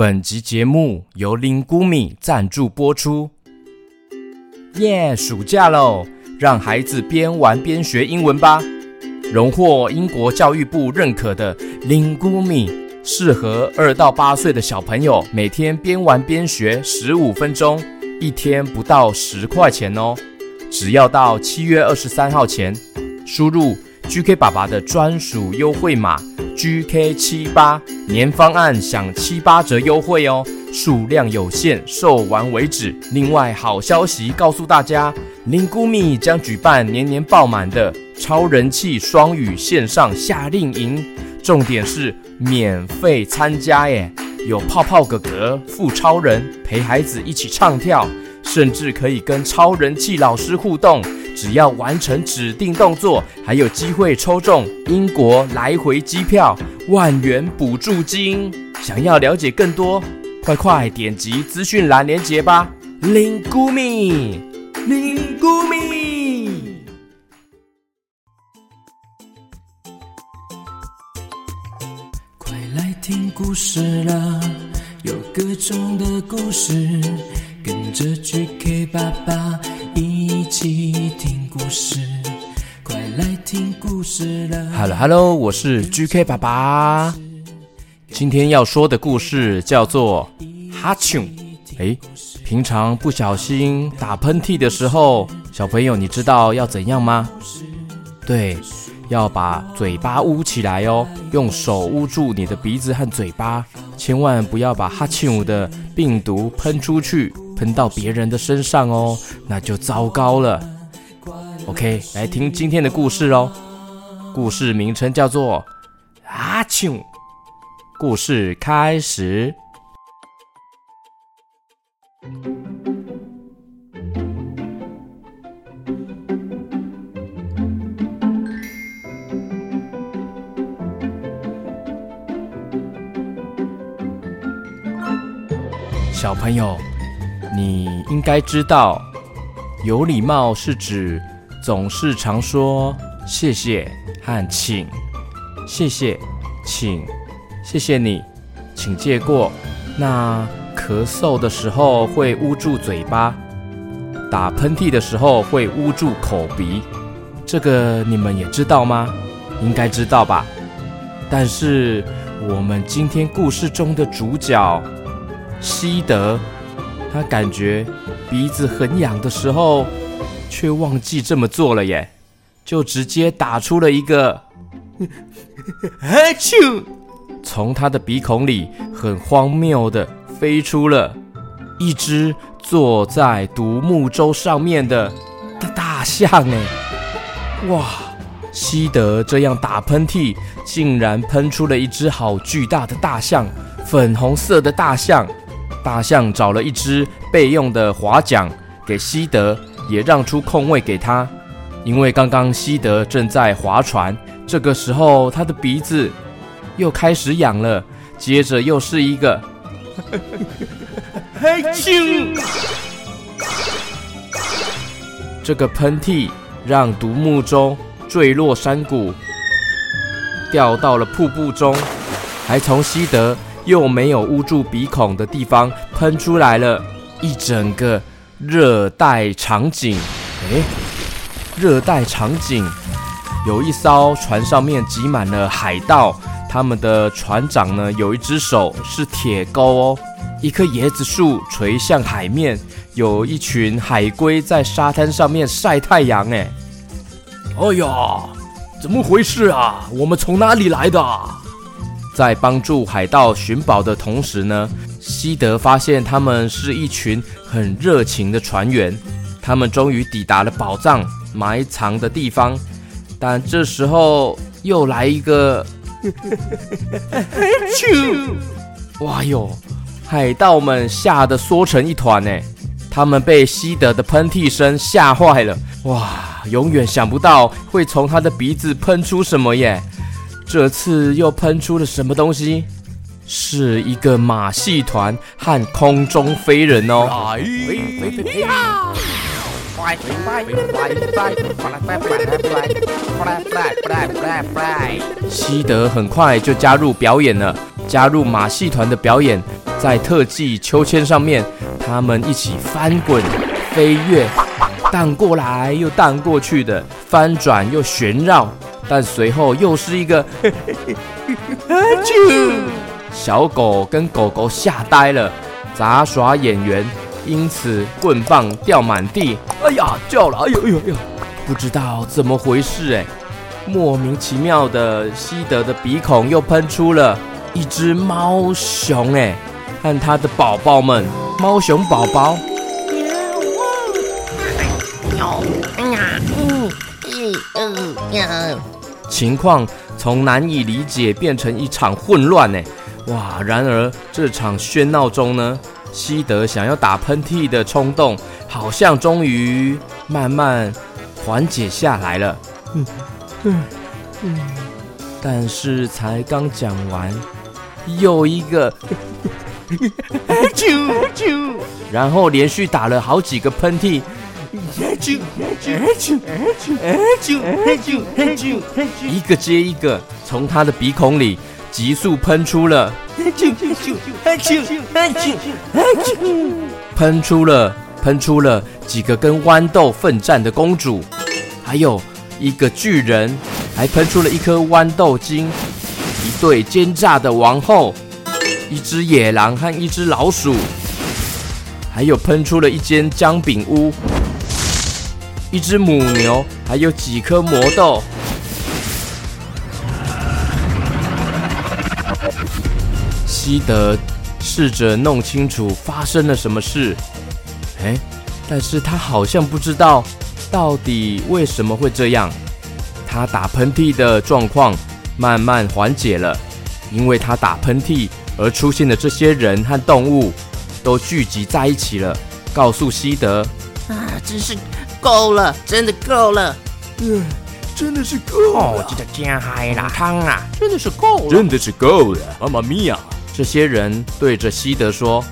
本集节目由林菇米赞助播出。耶，暑假喽，让孩子边玩边学英文吧！荣获英国教育部认可的林菇米，适合二到八岁的小朋友，每天边玩边学十五分钟，一天不到十块钱哦。只要到七月二十三号前，输入 GK 爸爸的专属优惠码 GK 七八，年方案享七八折优惠哦，数量有限，售完为止。另外，好消息告诉大家，林菇米将举办年年爆满的超人气双语线上夏令营，重点是免费参加耶！有泡泡哥哥、富超人陪孩子一起唱跳。甚至可以跟超人气老师互动，只要完成指定动作，还有机会抽中英国来回机票、万元补助金。想要了解更多，快快点击资讯栏连接吧！林菇米，林菇米，快来听故事了，有各种的故事。跟着 GK 爸爸一起听故事，快来听故事了。Hello Hello，我是 GK 爸爸。今天要说的故事叫做哈啾。诶，平常不小心打喷嚏的时候，小朋友你知道要怎样吗？对，要把嘴巴捂起来哦，用手捂住你的鼻子和嘴巴，千万不要把哈啾的病毒喷出去。喷到别人的身上哦，那就糟糕了。OK，来听今天的故事哦。故事名称叫做《哈啾》。故事开始。小朋友。你应该知道，有礼貌是指总是常说谢谢和请，谢谢，请，谢谢你，请借过。那咳嗽的时候会捂住嘴巴，打喷嚏的时候会捂住口鼻，这个你们也知道吗？应该知道吧？但是我们今天故事中的主角西德。他感觉鼻子很痒的时候，却忘记这么做了耶，就直接打出了一个“ 哈啾”，从他的鼻孔里很荒谬的飞出了一只坐在独木舟上面的大大象哎！哇，西德这样打喷嚏，竟然喷出了一只好巨大的大象，粉红色的大象。大象找了一只备用的划桨给西德，也让出空位给他，因为刚刚西德正在划船。这个时候，他的鼻子又开始痒了，接着又是一个，嘿啾！这个喷嚏让独木舟坠落山谷，掉到了瀑布中，还从西德。又没有捂住鼻孔的地方喷出来了一整个热带场景。诶，热带场景，有一艘船上面挤满了海盗，他们的船长呢，有一只手是铁钩哦，一棵椰子树垂向海面，有一群海龟在沙滩上面晒太阳。诶，哎呀，怎么回事啊？我们从哪里来的？在帮助海盗寻宝的同时呢，西德发现他们是一群很热情的船员。他们终于抵达了宝藏埋藏的地方，但这时候又来一个，哇哟！海盗们吓得缩成一团呢。他们被西德的喷嚏声吓坏了。哇，永远想不到会从他的鼻子喷出什么耶！这次又喷出了什么东西？是一个马戏团和空中飞人哦！西德很快就加入表演了，加入马戏团的表演，在特技秋千上面，他们一起翻滚、飞跃、荡过来又荡过去的，翻转又旋绕。但随后又是一个，小狗跟狗狗吓呆了，杂耍演员因此棍棒掉满地。哎呀，叫了！哎呦哎呦哎呦，不知道怎么回事哎，莫名其妙的，西德的鼻孔又喷出了一只猫熊哎，和他的宝宝们，猫熊宝宝。情况从难以理解变成一场混乱呢，哇！然而这场喧闹中呢，西德想要打喷嚏的冲动好像终于慢慢缓解下来了。嗯嗯嗯，但是才刚讲完，又一个，然后连续打了好几个喷嚏。一个接一个从他的鼻孔里急速喷出了，喷出了，喷出了几个跟豌豆奋战的公主，还有一个巨人，还喷出了一颗豌豆精，一对奸诈的王后，一只野狼和一只老鼠，还有喷出了一间姜饼屋。一只母牛，还有几颗魔豆。西德试着弄清楚发生了什么事，哎，但是他好像不知道到底为什么会这样。他打喷嚏的状况慢慢缓解了，因为他打喷嚏而出现的这些人和动物都聚集在一起了，告诉西德啊，真是。够了，真的够了，嗯，真的是够了。哦，这个加海拉汤啊，真的是够了，真的是够了，妈妈咪呀！这些人对着西德说：“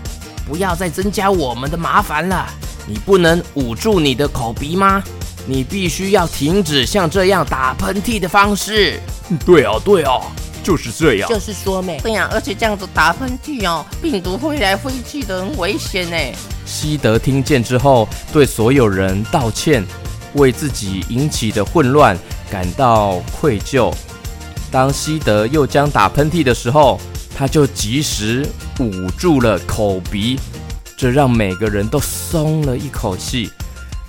不要再增加我们的麻烦了。你不能捂住你的口鼻吗？你必须要停止像这样打喷嚏的方式。”对啊，对啊，就是这样。就是说没对呀，而且这样子打喷嚏哦，病毒飞来飞去的，很危险呢。西德听见之后，对所有人道歉，为自己引起的混乱感到愧疚。当西德又将打喷嚏的时候，他就及时捂住了口鼻，这让每个人都松了一口气。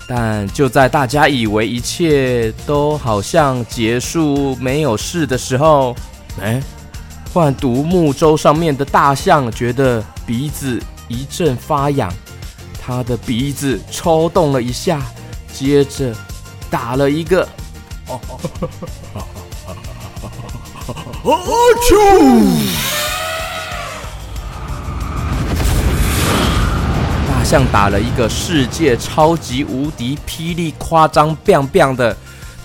但就在大家以为一切都好像结束、没有事的时候，哎，换独木舟上面的大象觉得鼻子一阵发痒。他的鼻子抽动了一下，接着打了一个，哦大象打了一个世界超级无敌霹雳夸张 biang biang 的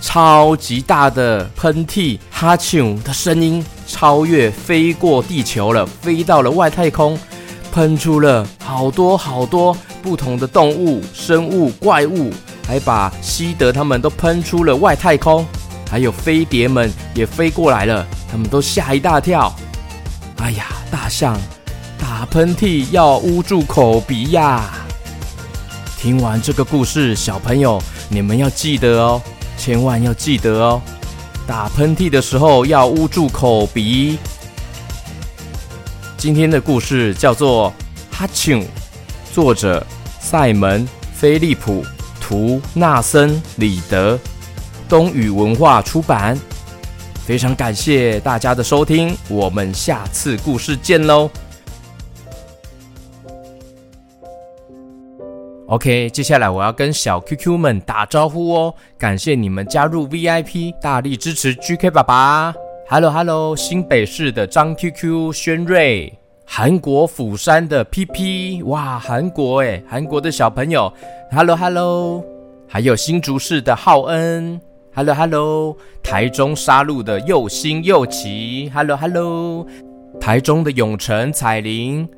超级大的喷嚏，哈啾的声音超越飞过地球了，飞到了外太空，喷出了好多好多。不同的动物、生物、怪物，还把西德他们都喷出了外太空，还有飞碟们也飞过来了，他们都吓一大跳。哎呀，大象打喷嚏要捂住口鼻呀！听完这个故事，小朋友你们要记得哦，千万要记得哦，打喷嚏的时候要捂住口鼻。今天的故事叫做哈啾，作者。塞门·菲利普，图纳森·李德，东雨文化出版。非常感谢大家的收听，我们下次故事见喽。OK，接下来我要跟小 QQ 们打招呼哦，感谢你们加入 VIP，大力支持 GK 爸爸。Hello Hello，新北市的张 QQ 轩瑞。韩国釜山的 PP，哇，韩国诶，韩国的小朋友，Hello Hello，还有新竹市的浩恩，Hello Hello，台中沙鹿的又新又奇，Hello Hello，台中的永成彩玲，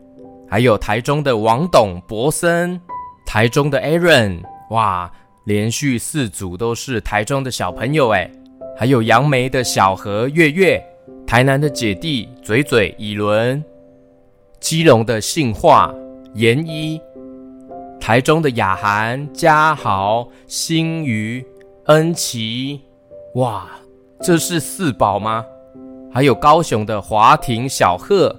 还有台中的王董博森，台中的 Aaron，哇，连续四组都是台中的小朋友诶，还有杨梅的小何月月，台南的姐弟嘴嘴以伦。基隆的信化、研一，台中的雅涵、嘉豪、新余、恩琪，哇，这是四宝吗？还有高雄的华庭、小贺，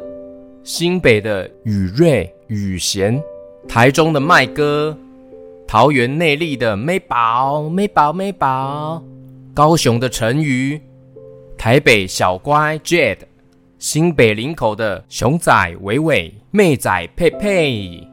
新北的宇瑞、宇贤，台中的麦哥，桃园内坜的妹宝、妹宝、妹宝，高雄的陈瑜，台北小乖 Jade。新北林口的熊仔伟伟、妹仔佩佩，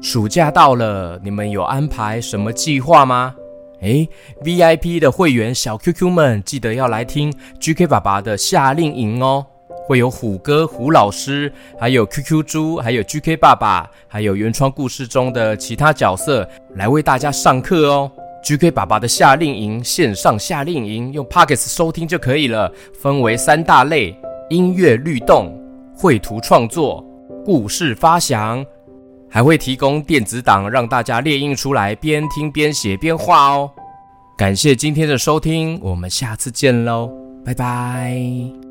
暑假到了，你们有安排什么计划吗？诶，VIP 的会员小 QQ 们，记得要来听 GK 爸爸的夏令营哦，会有虎哥胡老师，还有 QQ 猪，还有 GK 爸爸，还有原创故事中的其他角色来为大家上课哦。GK 爸爸的夏令营线上夏令营，用 Podcast 收听就可以了，分为三大类。音乐律动、绘图创作、故事发想，还会提供电子档让大家列印出来，边听边写边画哦。感谢今天的收听，我们下次见喽，拜拜。